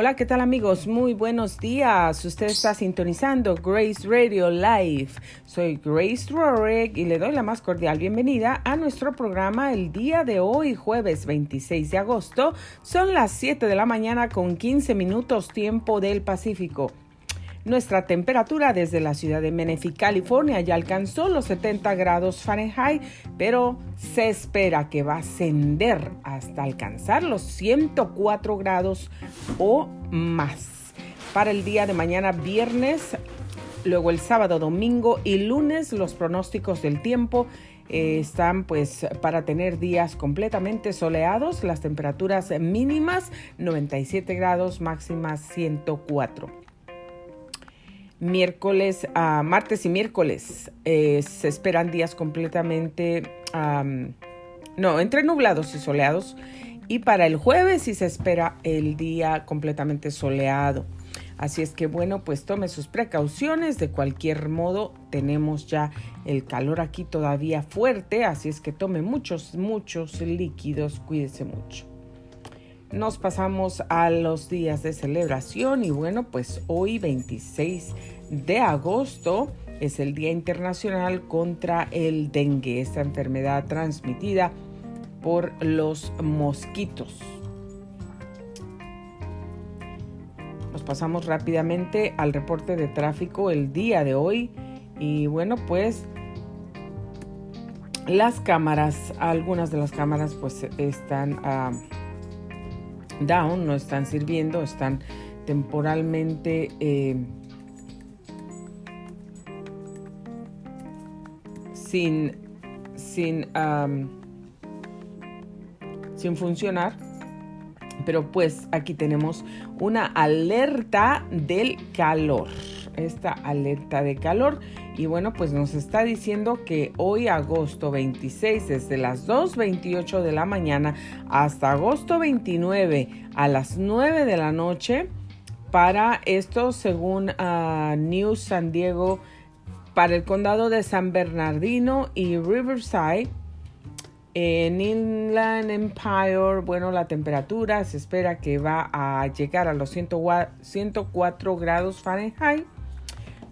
Hola, ¿qué tal amigos? Muy buenos días. Usted está sintonizando Grace Radio Live. Soy Grace Rorick y le doy la más cordial bienvenida a nuestro programa el día de hoy, jueves 26 de agosto. Son las 7 de la mañana con 15 minutos tiempo del Pacífico. Nuestra temperatura desde la ciudad de Menifee, California, ya alcanzó los 70 grados Fahrenheit, pero se espera que va a ascender hasta alcanzar los 104 grados o más. Para el día de mañana, viernes, luego el sábado, domingo y lunes, los pronósticos del tiempo eh, están pues para tener días completamente soleados, las temperaturas mínimas 97 grados, máximas 104 miércoles, martes y miércoles eh, se esperan días completamente, no, entre nublados y soleados. Y para el jueves sí se espera el día completamente soleado. Así es que bueno, pues tome sus precauciones. De cualquier modo, tenemos ya el calor aquí todavía fuerte. Así es que tome muchos, muchos líquidos. Cuídese mucho nos pasamos a los días de celebración y bueno, pues hoy 26 de agosto es el Día Internacional contra el Dengue, esta enfermedad transmitida por los mosquitos. Nos pasamos rápidamente al reporte de tráfico el día de hoy y bueno, pues las cámaras, algunas de las cámaras pues están... Uh, down, no están sirviendo, están temporalmente eh, sin, sin, sin funcionar. Pero pues aquí tenemos una alerta del calor. Esta alerta de calor y bueno, pues nos está diciendo que hoy agosto 26, desde las 2.28 de la mañana hasta agosto 29 a las 9 de la noche, para esto según uh, News San Diego, para el condado de San Bernardino y Riverside, en Inland Empire, bueno, la temperatura se espera que va a llegar a los 104 grados Fahrenheit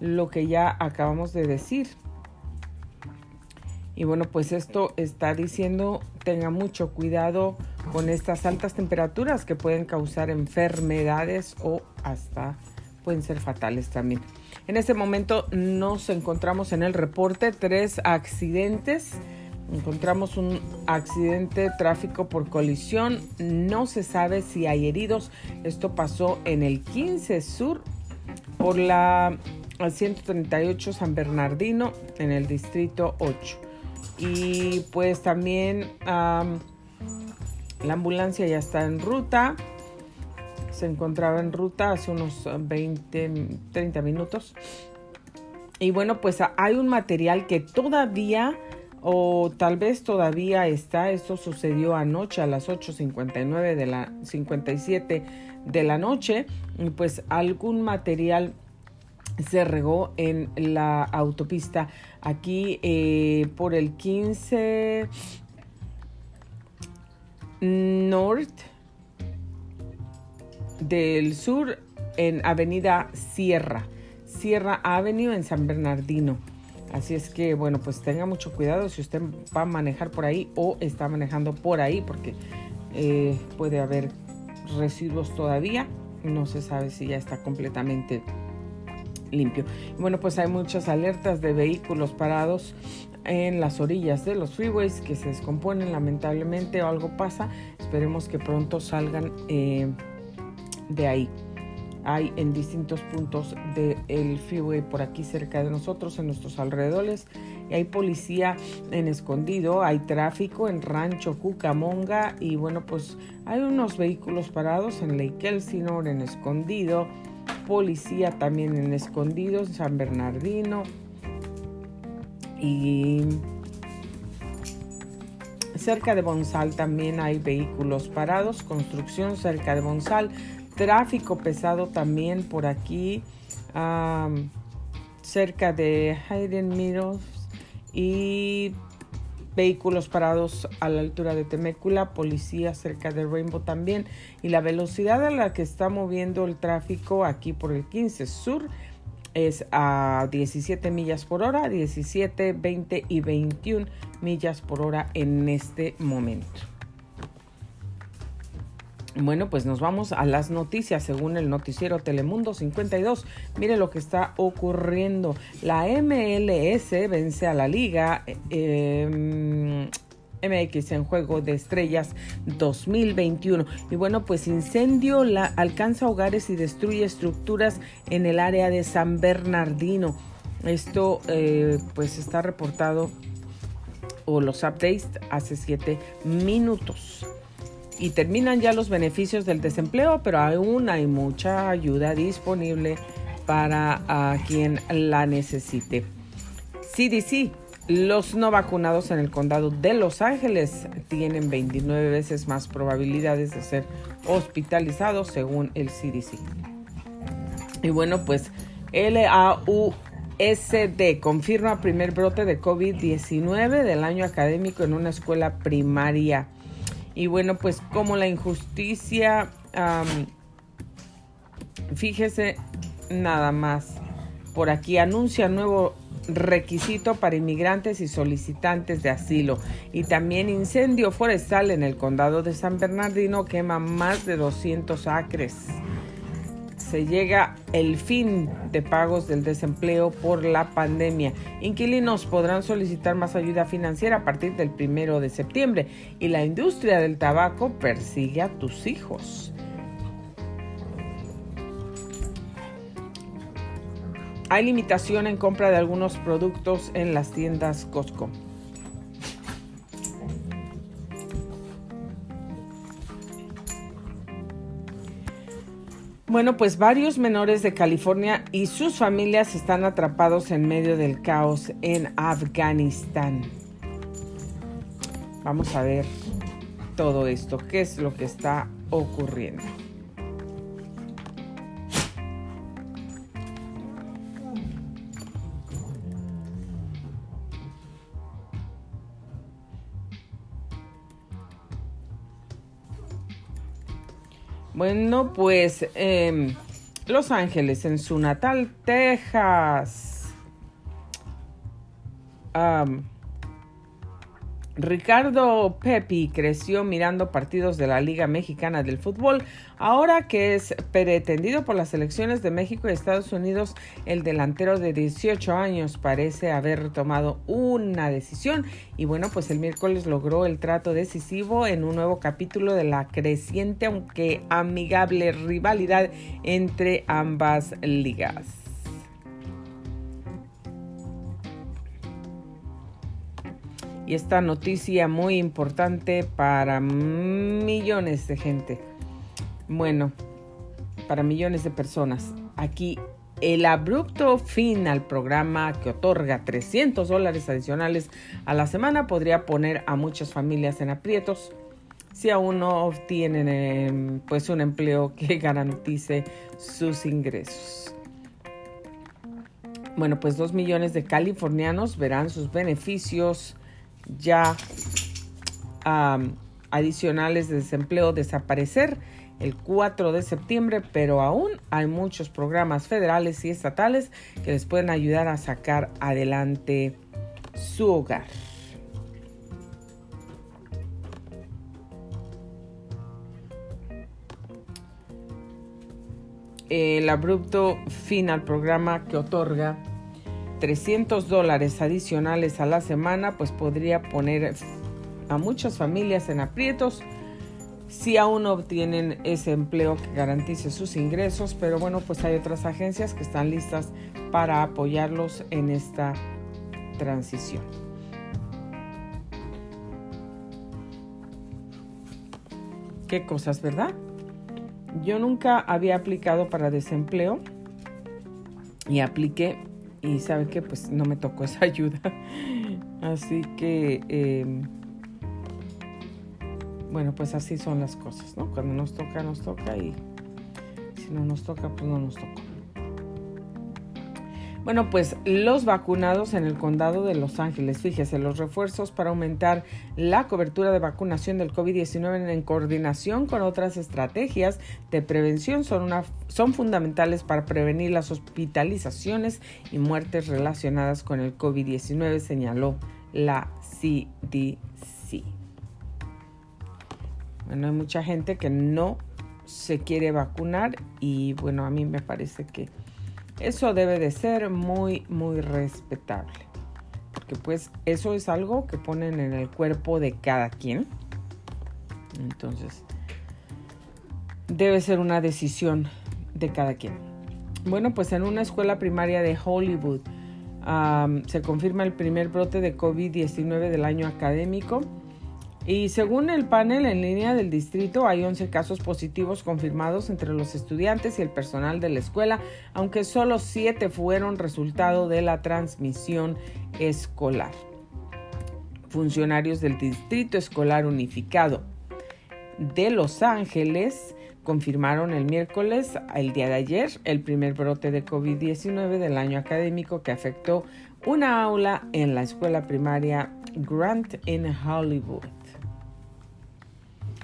lo que ya acabamos de decir. Y bueno, pues esto está diciendo tenga mucho cuidado con estas altas temperaturas que pueden causar enfermedades o hasta pueden ser fatales también. En este momento nos encontramos en el reporte tres accidentes. Encontramos un accidente de tráfico por colisión. No se sabe si hay heridos. Esto pasó en el 15 Sur por la al 138 San Bernardino en el distrito 8. Y pues también la ambulancia ya está en ruta. Se encontraba en ruta hace unos 20, 30 minutos. Y bueno, pues hay un material que todavía o tal vez todavía está, esto sucedió anoche a las 8.59 de la 57 de la noche, y pues algún material se regó en la autopista aquí eh, por el 15 North del Sur en Avenida Sierra, Sierra Avenue en San Bernardino. Así es que, bueno, pues tenga mucho cuidado si usted va a manejar por ahí o está manejando por ahí, porque eh, puede haber residuos todavía. No se sabe si ya está completamente limpio. Bueno, pues hay muchas alertas de vehículos parados en las orillas de los freeways que se descomponen lamentablemente o algo pasa. Esperemos que pronto salgan eh, de ahí. Hay en distintos puntos del freeway por aquí cerca de nosotros, en nuestros alrededores. Hay policía en escondido, hay tráfico en Rancho Cucamonga y bueno, pues hay unos vehículos parados en Lake Elsinore, en escondido policía también en Escondidos, San Bernardino. Y cerca de Bonsal también hay vehículos parados, construcción cerca de Bonsal, tráfico pesado también por aquí, cerca de Hayden Meadows y vehículos parados a la altura de Temécula, policía cerca de Rainbow también, y la velocidad a la que está moviendo el tráfico aquí por el 15 Sur es a 17 millas por hora, 17, 20 y 21 millas por hora en este momento. Bueno, pues nos vamos a las noticias según el noticiero Telemundo 52. Mire lo que está ocurriendo. La MLS vence a la liga. MX en Juego de Estrellas 2021. Y bueno, pues incendio la, alcanza hogares y destruye estructuras en el área de San Bernardino. Esto eh, pues está reportado o los updates hace siete minutos y terminan ya los beneficios del desempleo, pero aún hay mucha ayuda disponible para quien la necesite. CDC, los no vacunados en el condado de Los Ángeles tienen 29 veces más probabilidades de ser hospitalizados según el CDC. Y bueno, pues LAUSD confirma primer brote de COVID-19 del año académico en una escuela primaria y bueno, pues como la injusticia, fíjese nada más, por aquí anuncia nuevo requisito para inmigrantes y solicitantes de asilo. Y también incendio forestal en el condado de San Bernardino quema más de 200 acres se llega el fin de pagos del desempleo por la pandemia. Inquilinos podrán solicitar más ayuda financiera a partir del primero de septiembre y la industria del tabaco persigue a tus hijos. Hay limitación en compra de algunos productos en las tiendas Costco. Bueno, pues varios menores de California y sus familias están atrapados en medio del caos en Afganistán. Vamos a ver todo esto, qué es lo que está ocurriendo. Bueno, pues em, Los Ángeles, en su natal Texas. Ricardo Pepi creció mirando partidos de la Liga Mexicana del Fútbol. Ahora que es pretendido por las selecciones de México y Estados Unidos, el delantero de 18 años parece haber tomado una decisión. Y bueno, pues el miércoles logró el trato decisivo en un nuevo capítulo de la creciente, aunque amigable rivalidad entre ambas ligas. Y esta noticia muy importante para millones de gente. Bueno, para millones de personas. Aquí el abrupto fin al programa que otorga 300 dólares adicionales a la semana podría poner a muchas familias en aprietos si aún no obtienen em, pues un empleo que garantice sus ingresos. Bueno, pues dos millones de californianos verán sus beneficios ya adicionales de desempleo desaparecer el 4 de septiembre, pero aún hay muchos programas federales y estatales que les pueden ayudar a sacar adelante su hogar. El abrupto fin al programa que otorga 300 dólares adicionales a la semana, pues podría poner a muchas familias en aprietos si aún no obtienen ese empleo que garantice sus ingresos, pero bueno, pues hay otras agencias que están listas para apoyarlos en esta transición. Qué cosas, ¿verdad? Yo nunca había aplicado para desempleo y apliqué y sabe que pues no me tocó esa ayuda. Así que, em, bueno, pues así son las cosas, ¿no? Cuando nos toca, nos toca y si no nos toca, pues no nos toca. Bueno, pues los vacunados en el condado de Los Ángeles, fíjese, los refuerzos para aumentar la cobertura de vacunación del COVID-19 en coordinación con otras estrategias de prevención son, una, son fundamentales para prevenir las hospitalizaciones y muertes relacionadas con el COVID-19, señaló la CDC. Bueno, hay mucha gente que no se quiere vacunar y bueno, a mí me parece que eso debe de ser muy, muy respetable. Porque pues eso es algo que ponen en el cuerpo de cada quien. Entonces, debe ser una decisión de cada quien. Bueno, pues en una escuela primaria de Hollywood se confirma el primer brote de COVID-19 del año académico y según el panel en línea del distrito, hay 11 casos positivos confirmados entre los estudiantes y el personal de la escuela, aunque solo 7 fueron resultado de la transmisión escolar. Funcionarios del Distrito Escolar Unificado de Los Ángeles confirmaron el miércoles, el día de ayer, el primer brote de COVID-19 del año académico que afectó una aula en la escuela primaria Grant in Hollywood.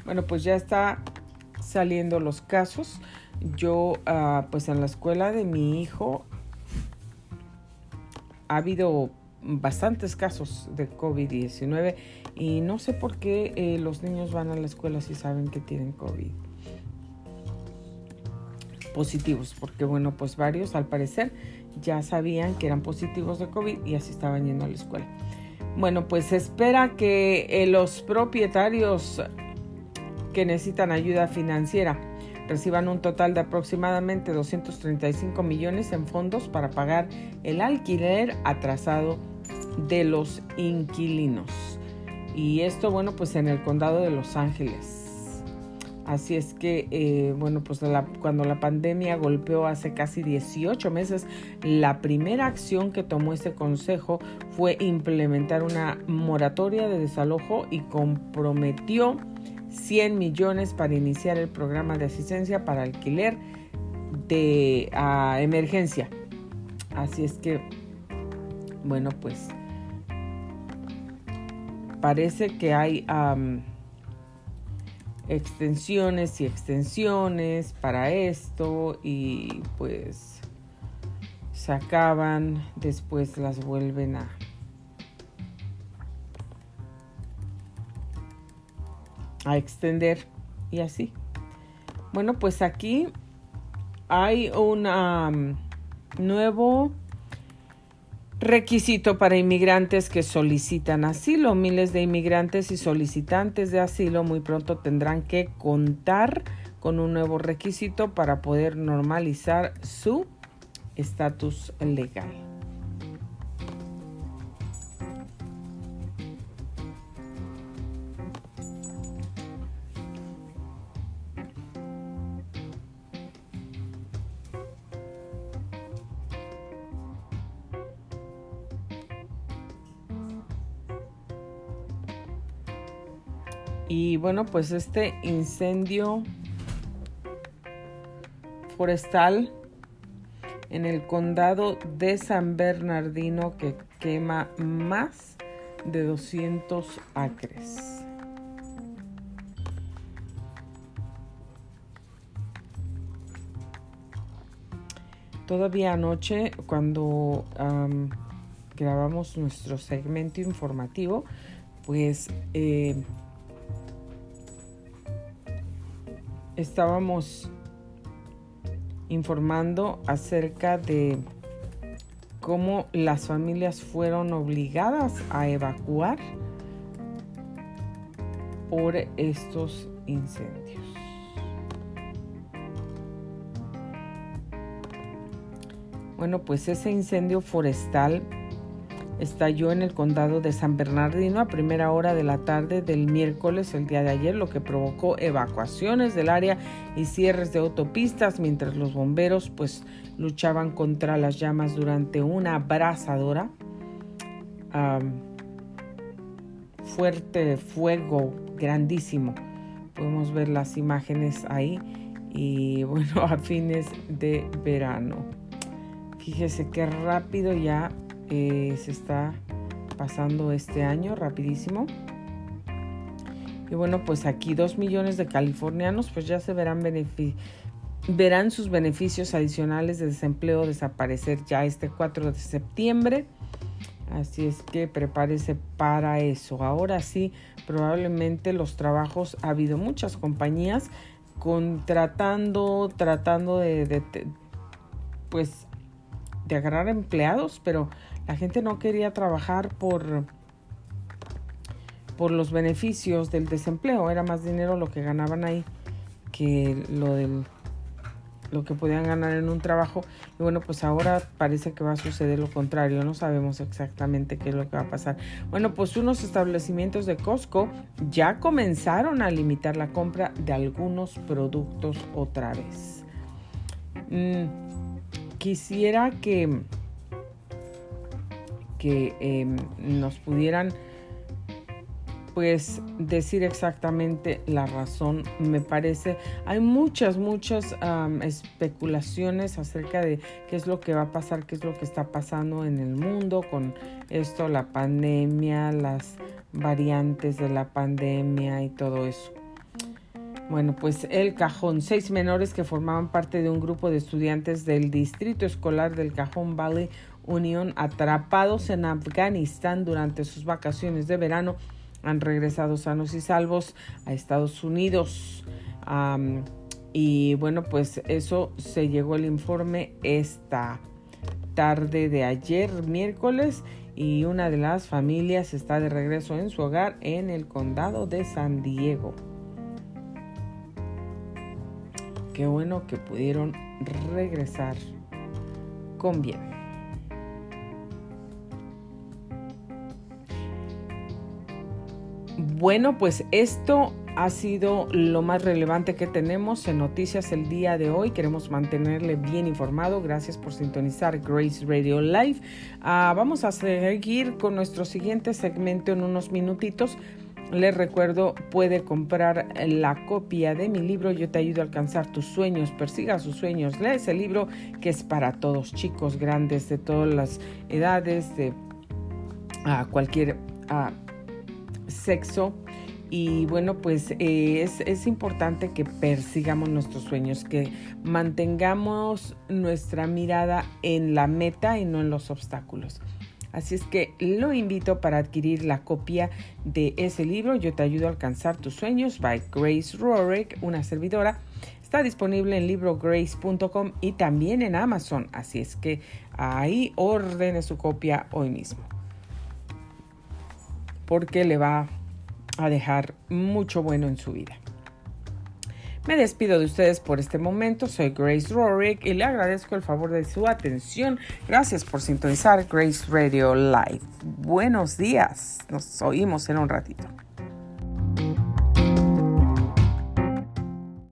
Bueno, pues ya está saliendo los casos. Yo, ah, pues en la escuela de mi hijo ha habido bastantes casos de COVID-19 y no sé por qué eh, los niños van a la escuela si saben que tienen COVID positivos, porque bueno, pues varios al parecer ya sabían que eran positivos de COVID y así estaban yendo a la escuela. Bueno, pues espera que eh, los propietarios que necesitan ayuda financiera reciban un total de aproximadamente 235 millones en fondos para pagar el alquiler atrasado de los inquilinos. Y esto, bueno, pues en el condado de Los Ángeles. Así es que, eh, bueno, pues cuando la pandemia golpeó hace casi 18 meses, la primera acción que tomó este consejo fue implementar una moratoria de desalojo y comprometió 100 millones para iniciar el programa de asistencia para alquiler de emergencia. Así es que, bueno, pues parece que hay extensiones y extensiones para esto y pues se acaban, después las vuelven a a extender y así. Bueno, pues aquí hay un um, nuevo requisito para inmigrantes que solicitan asilo. Miles de inmigrantes y solicitantes de asilo muy pronto tendrán que contar con un nuevo requisito para poder normalizar su estatus legal. Y bueno, pues este incendio forestal en el condado de San Bernardino que quema más de 200 acres. Todavía anoche, cuando grabamos nuestro segmento informativo, pues eh, estábamos informando acerca de cómo las familias fueron obligadas a evacuar por estos incendios. Bueno, pues ese incendio forestal estalló en el condado de San Bernardino a primera hora de la tarde del miércoles, el día de ayer, lo que provocó evacuaciones del área y cierres de autopistas mientras los bomberos pues luchaban contra las llamas durante una abrasadora. fuerte fuego grandísimo. Podemos ver las imágenes ahí y bueno, a fines de verano. Fíjese qué rápido ya eh, se está pasando este año, rapidísimo. Y bueno, pues aquí dos millones de californianos pues ya se verán, verán sus beneficios adicionales de desempleo desaparecer ya este 4 de septiembre. Así es que prepárese para eso. Ahora sí, probablemente los trabajos, ha habido muchas compañías contratando, tratando de, de pues de agarrar empleados, pero la gente no quería trabajar por por los beneficios del desempleo. Era más dinero lo que ganaban ahí que lo del lo que podían ganar en un trabajo. Y bueno, pues ahora parece que va a suceder lo contrario. No sabemos exactamente qué es lo que va a pasar. Bueno, pues unos establecimientos de Costco ya comenzaron a limitar la compra de algunos productos otra vez. Mm, quisiera que, que em, nos pudieran pues decir exactamente la razón, me parece. Hay muchas, muchas especulaciones acerca de qué es lo que va a pasar, qué es lo que está pasando en el mundo con esto, la pandemia, las variantes de la pandemia y todo eso. Bueno, pues el cajón, seis menores que formaban parte de un grupo de estudiantes del distrito escolar del Cajón Valley Union atrapados en Afganistán durante sus vacaciones de verano han regresado sanos y salvos a Estados Unidos. y bueno, pues eso se llegó el informe esta tarde de ayer, miércoles, y una de las familias está de regreso en su hogar en el condado de San Diego. Qué bueno que pudieron regresar con bien. Bueno, pues esto ha sido lo más relevante que tenemos en noticias el día de hoy. Queremos mantenerle bien informado. Gracias por sintonizar Grace Radio Live. Ah, vamos a seguir con nuestro siguiente segmento en unos minutitos. Les recuerdo, puede comprar la copia de mi libro Yo te ayudo a alcanzar tus sueños, persiga sus sueños. Lee ese libro que es para todos, chicos, grandes, de todas las edades, de ah, cualquier ah, sexo. Y bueno, pues eh, es, importante que persigamos nuestros sueños, que mantengamos nuestra mirada en la meta y no en los obstáculos. Así es que lo invito para adquirir la copia de ese libro, Yo te ayudo a alcanzar tus sueños, by Grace Rorick, una servidora. Está disponible en librograce.com y también en Amazon. Así es que ahí ordene su copia hoy mismo porque le va a dejar mucho bueno en su vida. Me despido de ustedes por este momento. Soy Grace Rorick y le agradezco el favor de su atención. Gracias por sintonizar Grace Radio Live. Buenos días. Nos oímos en un ratito.